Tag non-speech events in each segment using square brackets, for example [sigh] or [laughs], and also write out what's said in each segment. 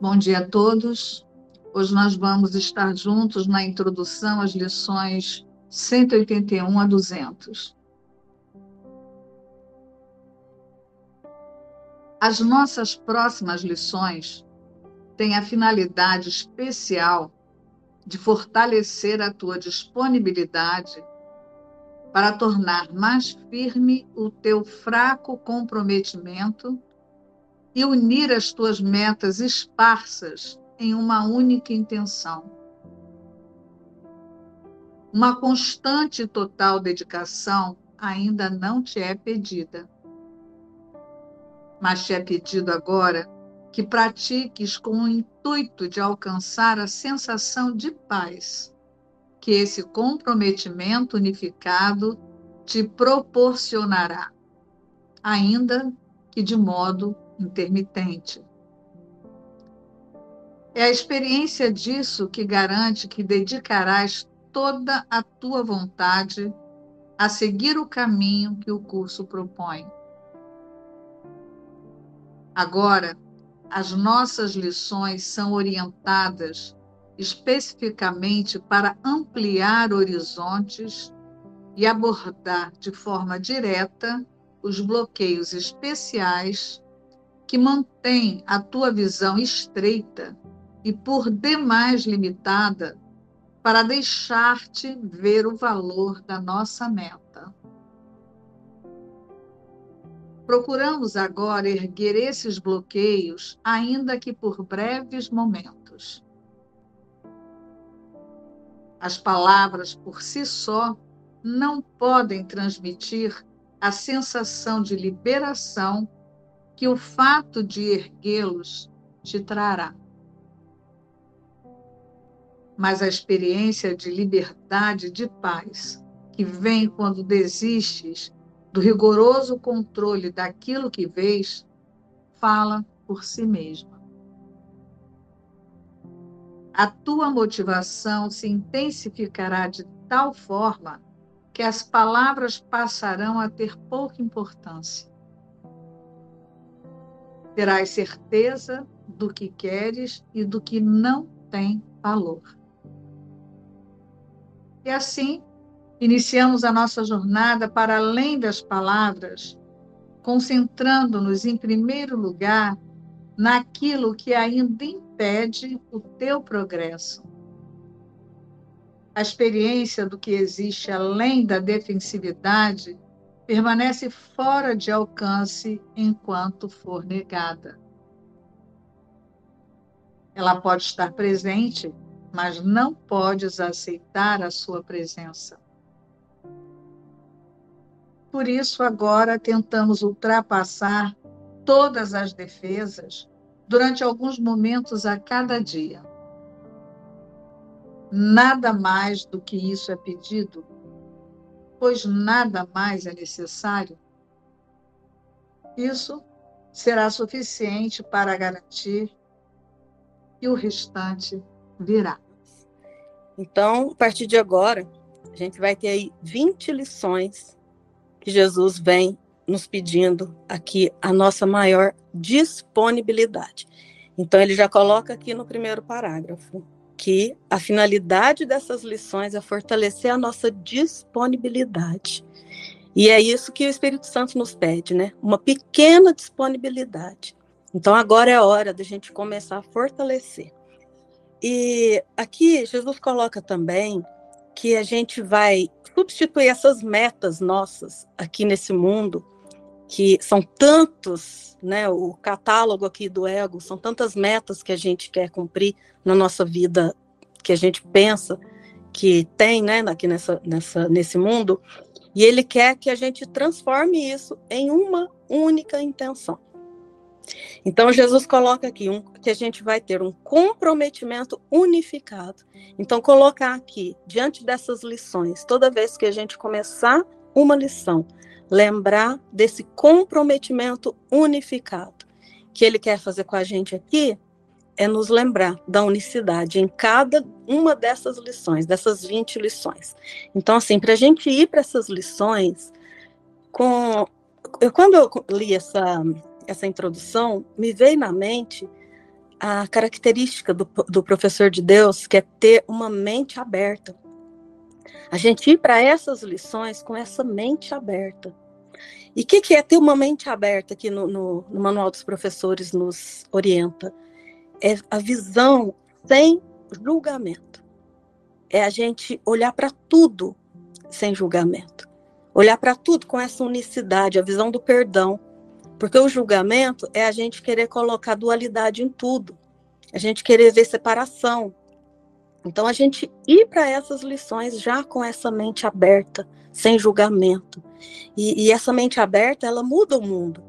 Bom dia a todos. Hoje nós vamos estar juntos na introdução às lições 181 a 200. As nossas próximas lições têm a finalidade especial de fortalecer a tua disponibilidade para tornar mais firme o teu fraco comprometimento e unir as tuas metas esparsas em uma única intenção. Uma constante e total dedicação ainda não te é pedida mas te é pedido agora que pratiques com o intuito de alcançar a sensação de paz que esse comprometimento unificado te proporcionará, ainda que de modo intermitente. É a experiência disso que garante que dedicarás toda a tua vontade a seguir o caminho que o curso propõe. Agora, as nossas lições são orientadas especificamente para ampliar horizontes e abordar de forma direta os bloqueios especiais que mantêm a tua visão estreita e por demais limitada para deixar-te ver o valor da nossa meta. Procuramos agora erguer esses bloqueios, ainda que por breves momentos. As palavras por si só não podem transmitir a sensação de liberação que o fato de erguê-los te trará. Mas a experiência de liberdade de paz que vem quando desistes do rigoroso controle daquilo que vês, fala por si mesma. A tua motivação se intensificará de tal forma que as palavras passarão a ter pouca importância. Terás certeza do que queres e do que não tem valor. E assim Iniciamos a nossa jornada para além das palavras, concentrando-nos em primeiro lugar naquilo que ainda impede o teu progresso. A experiência do que existe além da defensividade permanece fora de alcance enquanto for negada. Ela pode estar presente, mas não podes aceitar a sua presença. Por isso, agora tentamos ultrapassar todas as defesas durante alguns momentos a cada dia. Nada mais do que isso é pedido, pois nada mais é necessário. Isso será suficiente para garantir que o restante virá. Então, a partir de agora, a gente vai ter aí 20 lições que Jesus vem nos pedindo aqui a nossa maior disponibilidade. Então, ele já coloca aqui no primeiro parágrafo que a finalidade dessas lições é fortalecer a nossa disponibilidade. E é isso que o Espírito Santo nos pede, né? Uma pequena disponibilidade. Então, agora é hora da gente começar a fortalecer. E aqui, Jesus coloca também que a gente vai substituir essas metas nossas aqui nesse mundo, que são tantos, né, o catálogo aqui do ego, são tantas metas que a gente quer cumprir na nossa vida, que a gente pensa que tem, né, aqui nessa, nessa, nesse mundo, e ele quer que a gente transforme isso em uma única intenção. Então, Jesus coloca aqui um, que a gente vai ter um comprometimento unificado. Então, colocar aqui, diante dessas lições, toda vez que a gente começar uma lição, lembrar desse comprometimento unificado. Que ele quer fazer com a gente aqui é nos lembrar da unicidade em cada uma dessas lições, dessas 20 lições. Então, assim, para a gente ir para essas lições, com eu, quando eu li essa, essa introdução, me veio na mente a característica do, do professor de Deus, que é ter uma mente aberta. A gente ir para essas lições com essa mente aberta. E o que, que, é ter uma mente aberta que no, no, no Manual dos Professores nos orienta? É a visão sem julgamento. É a gente olhar para tudo sem julgamento. Olhar para tudo com essa unicidade, a visão do perdão. Porque o julgamento é a gente querer colocar dualidade em tudo. A gente querer ver separação. Então a gente ir para essas lições já com essa mente aberta, sem julgamento. E, e, essa mente aberta, ela muda o mundo,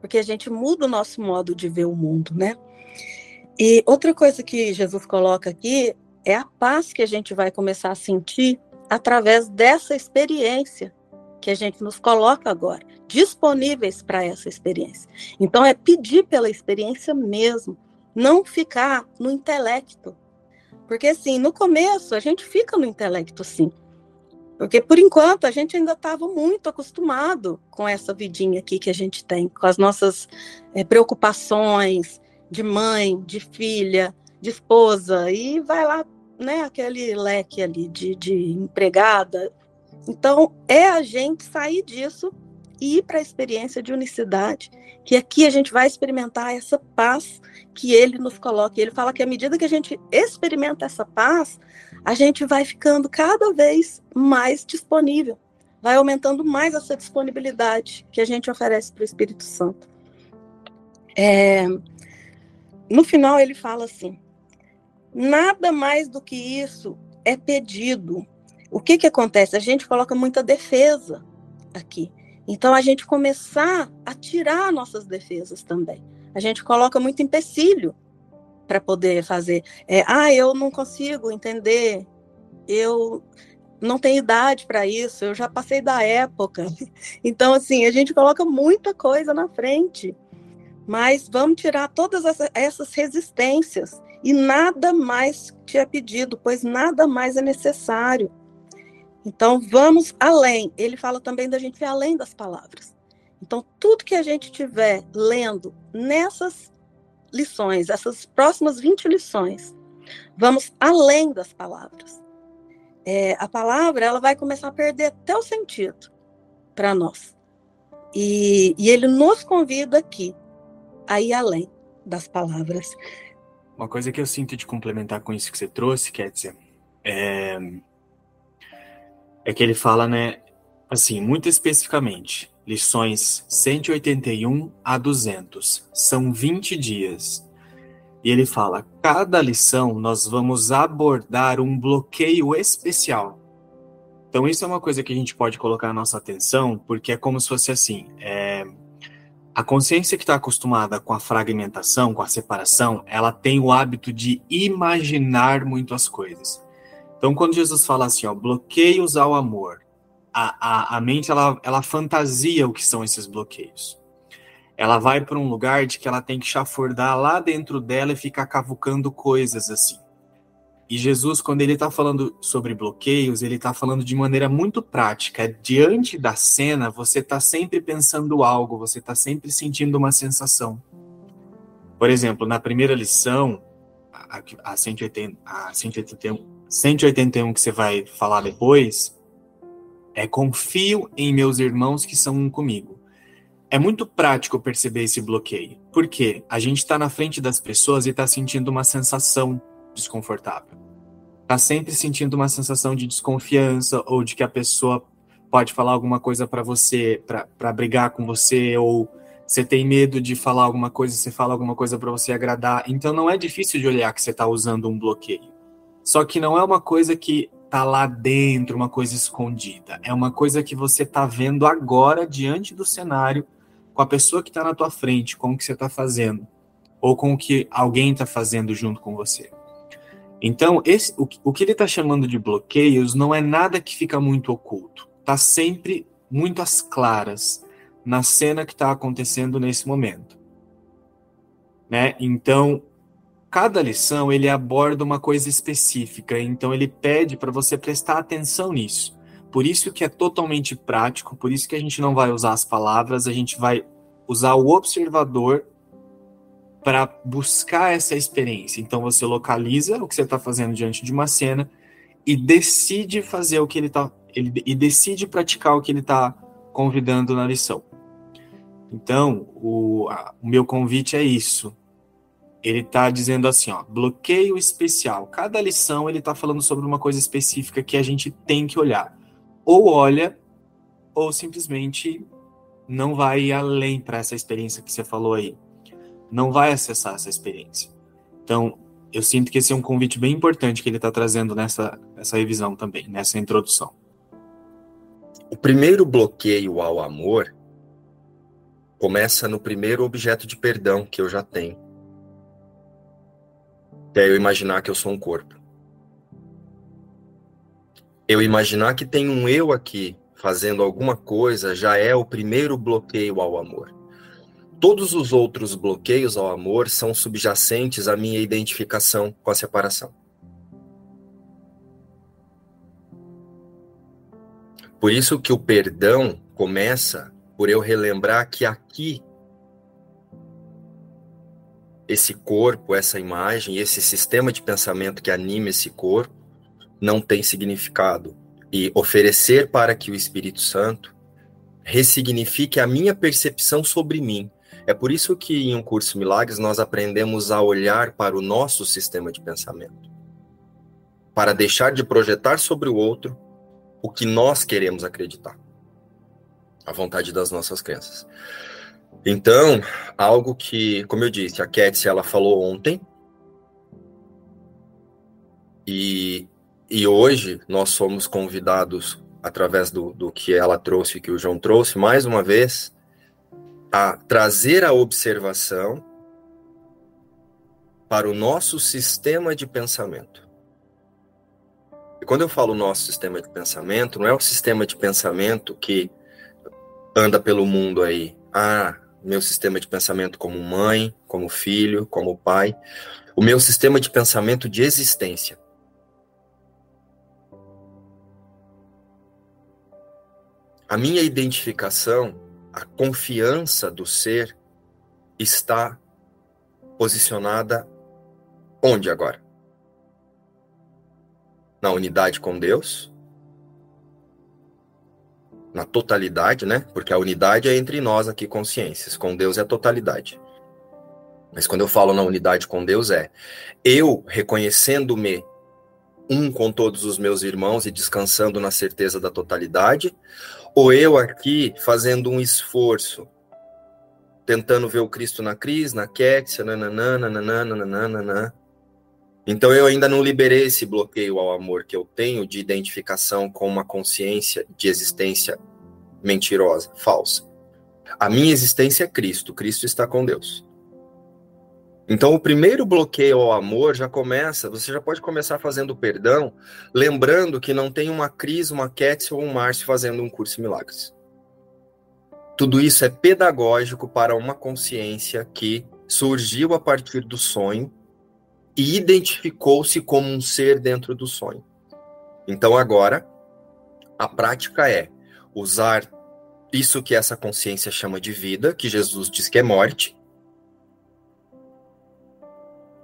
porque a gente muda o nosso modo de ver o mundo, né? E outra coisa que Jesus coloca aqui é a paz que a gente vai começar a sentir através dessa experiência que a gente nos coloca agora, disponíveis para essa experiência. Então, é pedir pela experiência mesmo, não ficar no intelecto. Porque, assim, no começo, a gente fica no intelecto, sim. Porque, por enquanto, a gente ainda estava muito acostumado com essa vidinha aqui que a gente tem, com as nossas é, preocupações de mãe, de filha, de esposa, e vai lá né, aquele leque ali de, de empregada. Então, é a gente sair disso e ir para a experiência de unicidade, que aqui a gente vai experimentar essa paz que ele nos coloca. Ele fala que à medida que a gente experimenta essa paz, a gente vai ficando cada vez mais disponível, vai aumentando mais essa disponibilidade que a gente oferece para o Espírito Santo. É, no final, ele fala assim: Nada mais do que isso é pedido. O que, que acontece? A gente coloca muita defesa aqui. Então, a gente começar a tirar nossas defesas também. A gente coloca muito empecilho para poder fazer. É, ah, eu não consigo entender, eu não tenho idade para isso, eu já passei da época. [laughs] Então, assim, a gente coloca muita coisa na frente. Mas vamos tirar todas essas resistências e nada mais te é pedido, pois nada mais é necessário. Então, vamos além. Ele fala também da gente ir além das palavras. Então, tudo que a gente tiver lendo nessas lições, essas próximas 20 lições, vamos além das palavras. É, a palavra ela vai começar a perder até o sentido para nós. E, e ele nos convida aqui a ir além das palavras. Uma coisa que eu sinto de complementar com isso que você trouxe, Kétia, é, é que ele fala, né, assim, muito especificamente, lições 181 a 200, são 20 dias. E ele fala, cada lição nós vamos abordar um bloqueio especial. Então isso é uma coisa que a gente pode colocar a nossa atenção, porque é como se fosse assim, é, a consciência que está acostumada com a fragmentação, com a separação, ela tem o hábito de imaginar muito as coisas. Então, quando Jesus fala assim, ó, bloqueios ao amor, a, a, a mente ela, ela fantasia o que são esses bloqueios. Ela vai para um lugar de que ela tem que chafurdar lá dentro dela e ficar cavucando coisas assim. E Jesus, quando ele está falando sobre bloqueios, ele está falando de maneira muito prática. Diante da cena, você está sempre pensando algo, você está sempre sentindo uma sensação. Por exemplo, na primeira lição, a, a, 180, a 181, 181 que você vai falar depois, é confio em meus irmãos que são um comigo. É muito prático perceber esse bloqueio. Porque a gente está na frente das pessoas e está sentindo uma sensação desconfortável. Tá sempre sentindo uma sensação de desconfiança ou de que a pessoa pode falar alguma coisa para você, para brigar com você, ou você tem medo de falar alguma coisa, você fala alguma coisa para você agradar. Então não é difícil de olhar que você está usando um bloqueio. Só que não é uma coisa que tá lá dentro, uma coisa escondida. É uma coisa que você tá vendo agora diante do cenário, com a pessoa que está na tua frente, com o que você está fazendo, ou com o que alguém está fazendo junto com você. Então, esse, o, o que ele está chamando de bloqueios não é nada que fica muito oculto. Está sempre muito às claras na cena que está acontecendo nesse momento. Né? Então, cada lição ele aborda uma coisa específica, então ele pede para você prestar atenção nisso. Por isso que é totalmente prático, por isso que a gente não vai usar as palavras, a gente vai usar o observador para buscar essa experiência. Então você localiza o que você está fazendo diante de uma cena e decide fazer o que ele está e decide praticar o que ele está convidando na lição. Então, o, a, o meu convite é isso. Ele está dizendo assim, ó, bloqueio especial. Cada lição ele está falando sobre uma coisa específica que a gente tem que olhar. Ou olha, ou simplesmente não vai além para essa experiência que você falou aí. Não vai acessar essa experiência. Então, eu sinto que esse é um convite bem importante que ele está trazendo nessa, nessa revisão também, nessa introdução. O primeiro bloqueio ao amor começa no primeiro objeto de perdão que eu já tenho. Que é eu imaginar que eu sou um corpo. Eu imaginar que tem um eu aqui fazendo alguma coisa já é o primeiro bloqueio ao amor. Todos os outros bloqueios ao amor são subjacentes à minha identificação com a separação. Por isso que o perdão começa por eu relembrar que aqui esse corpo, essa imagem, esse sistema de pensamento que anima esse corpo não tem significado e oferecer para que o Espírito Santo ressignifique a minha percepção sobre mim. É por isso que em um curso Milagres nós aprendemos a olhar para o nosso sistema de pensamento, para deixar de projetar sobre o outro o que nós queremos acreditar, a vontade das nossas crenças. Então, algo que, como eu disse, a Ketsi ela falou ontem, e e hoje nós somos convidados, através do, do que ela trouxe, que o João trouxe, mais uma vez, a trazer a observação para o nosso sistema de pensamento. E quando eu falo nosso sistema de pensamento, não é o sistema de pensamento que anda pelo mundo aí. Ah, meu sistema de pensamento como mãe, como filho, como pai. O meu sistema de pensamento de existência. A minha identificação, a confiança do ser está posicionada onde agora? Na unidade com Deus? Na totalidade, né? Porque a unidade é entre nós aqui, consciências. Com Deus é a totalidade. Mas quando eu falo na unidade com Deus, é eu reconhecendo-me um com todos os meus irmãos e descansando na certeza da totalidade, ou eu aqui fazendo um esforço, tentando ver o Cristo na Cris, na Kétia, nananana, nananana, Então eu ainda não liberei esse bloqueio ao amor que eu tenho de identificação com uma consciência de existência mentirosa, falsa. A minha existência é Cristo, Cristo está com Deus. Então, o primeiro bloqueio ao amor já começa, você já pode começar fazendo perdão, lembrando que não tem uma Cris, uma Ketsi ou um Márcio fazendo um curso de milagres. Tudo isso é pedagógico para uma consciência que surgiu a partir do sonho e identificou-se como um ser dentro do sonho. Então, agora, a prática é usar isso que essa consciência chama de vida, que Jesus diz que é morte,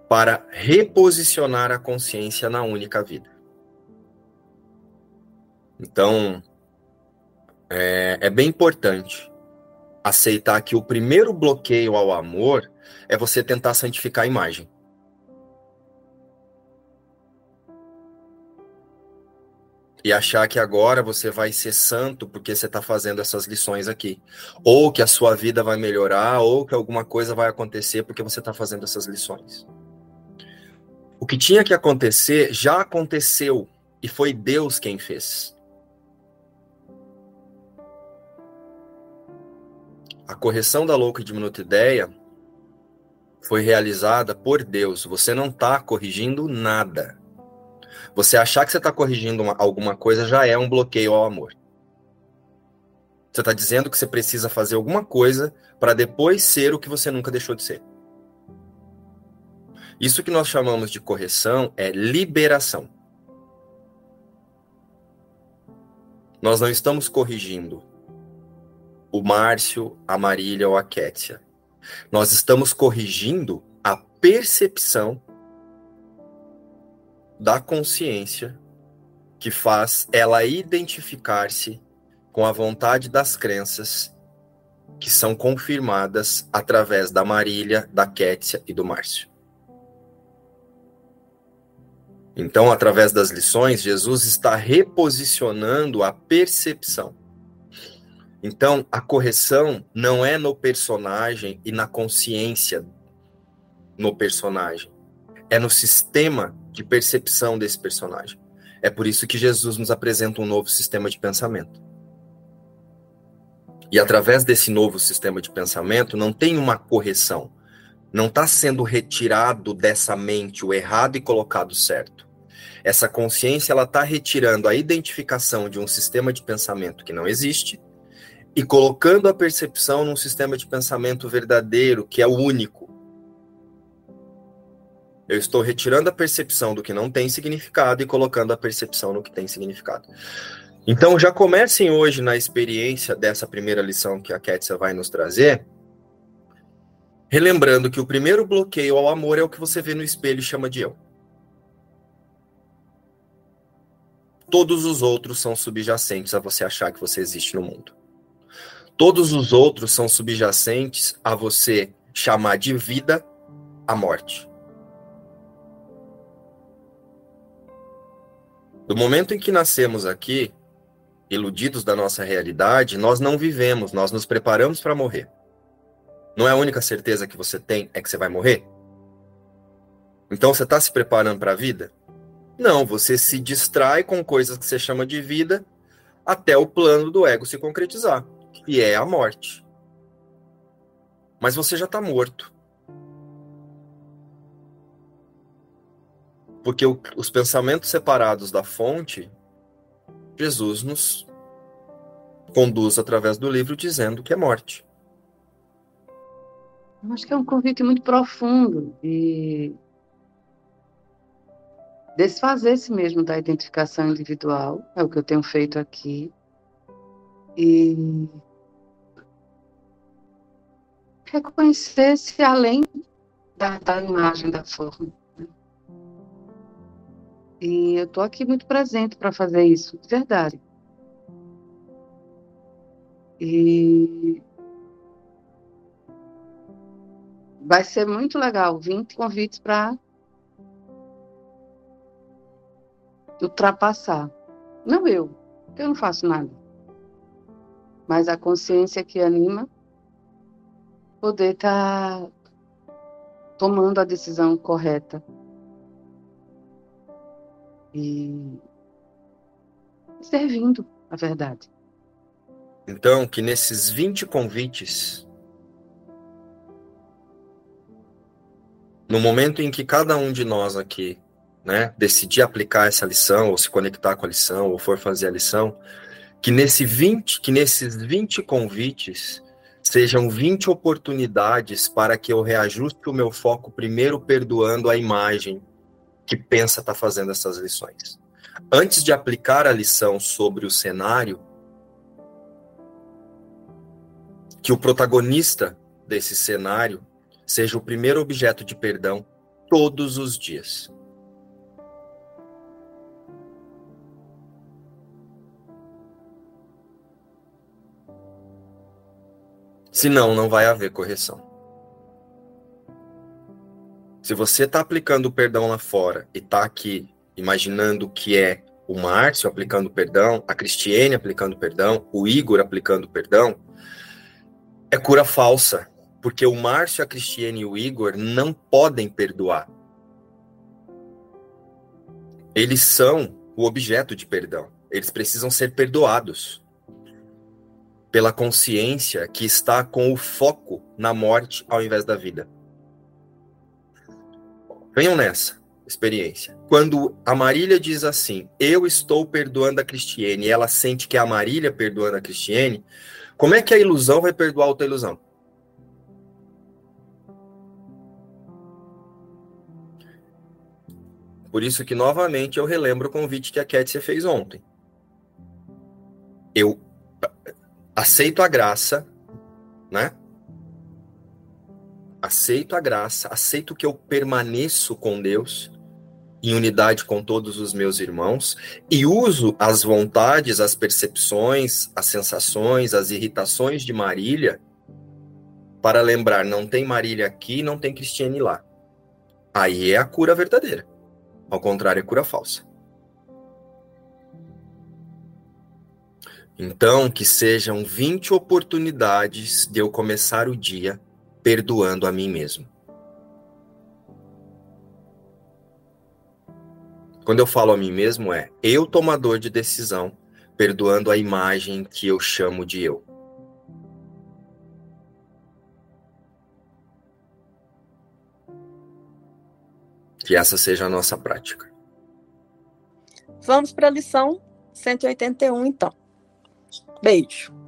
para reposicionar a consciência na única vida. Então, é, é, bem importante aceitar que o primeiro bloqueio ao amor é você tentar santificar a imagem. E achar que agora você vai ser santo porque você está fazendo essas lições aqui. Ou que a sua vida vai melhorar, ou que alguma coisa vai acontecer porque você está fazendo essas lições. O que tinha que acontecer já aconteceu e foi Deus quem fez. A correção da louca e diminuta ideia foi realizada por Deus. Você não está corrigindo nada. Você achar que você está corrigindo uma, alguma coisa já é um bloqueio ao amor. Você está dizendo que você precisa fazer alguma coisa para depois ser o que você nunca deixou de ser. Isso que nós chamamos de correção é liberação. Nós não estamos corrigindo o Márcio, a Marília ou a Kétia. Nós estamos corrigindo a percepção da consciência que faz ela identificar-se com a vontade das crenças que são confirmadas através da Marília, da Kétia e do Márcio. Então, através das lições, Jesus está reposicionando a percepção. Então, a correção não é no personagem e na consciência no personagem, é no sistema de percepção desse personagem. É por isso que Jesus nos apresenta um novo sistema de pensamento. E através desse novo sistema de pensamento, não tem uma correção. Não está sendo retirado dessa mente o errado e colocado certo. Essa consciência ela está retirando a identificação de um sistema de pensamento que não existe e colocando a percepção num sistema de pensamento verdadeiro, que é o único, eu estou retirando a percepção do que não tem significado e colocando a percepção no que tem significado. Então, já comecem hoje na experiência dessa primeira lição que a Ketsia vai nos trazer, relembrando que o primeiro bloqueio ao amor é o que você vê no espelho e chama de eu. Todos os outros são subjacentes a você achar que você existe no mundo. Todos os outros são subjacentes a você chamar de vida a morte. Do momento em que nascemos aqui, iludidos da nossa realidade, nós não vivemos, nós nos preparamos para morrer. Não é a única certeza que você tem é que você vai morrer? Então você está se preparando para a vida? Não, você se distrai com coisas que você chama de vida até o plano do ego se concretizar, que é a morte. Mas você já está morto. Porque o, os pensamentos separados da fonte, Jesus nos conduz através do livro dizendo que é morte. Eu acho que é um convite muito profundo e desfazer-se mesmo da identificação individual, é o que eu tenho feito aqui, e reconhecer-se além da, da imagem, da forma. E eu estou aqui muito presente para fazer isso, de verdade. E vai ser muito legal. 20 convites para ultrapassar. Não eu, eu não faço nada. Mas a consciência que anima poder estar tá tomando a decisão correta e servindo a verdade. Então, que nesses 20 convites, no momento em que cada um de nós aqui, né, decidir aplicar essa lição, ou se conectar com a lição, ou for fazer a lição, que, nesse 20, que nesses 20 convites sejam 20 oportunidades para que eu reajuste o meu foco primeiro perdoando a imagem que pensa estar tá fazendo essas lições. Antes de aplicar a lição sobre o cenário, que o protagonista desse cenário seja o primeiro objeto de perdão todos os dias. Senão, não vai haver correção. Se você está aplicando o perdão lá fora e está aqui imaginando que é o Márcio aplicando perdão, a Cristiane aplicando perdão, o Igor aplicando perdão, é cura falsa, porque o Márcio, a Cristiane e o Igor não podem perdoar. Eles são o objeto de perdão. Eles precisam ser perdoados pela consciência que está com o foco na morte ao invés da vida. Venham nessa experiência. Quando a Marília diz assim, eu estou perdoando a Cristiane, e ela sente que é a Marília perdoando a Cristiane, como é que a ilusão vai perdoar outra ilusão? Por isso que, novamente, eu relembro o convite que a Kétia fez ontem. Eu aceito a graça, né? Aceito a graça, aceito que eu permaneço com Deus, em unidade com todos os meus irmãos, e uso as vontades, as percepções, as sensações, as irritações de Marília para lembrar: não tem Marília aqui, não tem Cristiane lá. Aí é a cura verdadeira. Ao contrário, é cura falsa. Então, que sejam 20 oportunidades de eu começar o dia perdoando a mim mesmo. Quando eu falo a mim mesmo, é eu tomador de decisão, perdoando a imagem que eu chamo de eu. Que essa seja a nossa prática. Vamos para a lição 181, então. Beijo.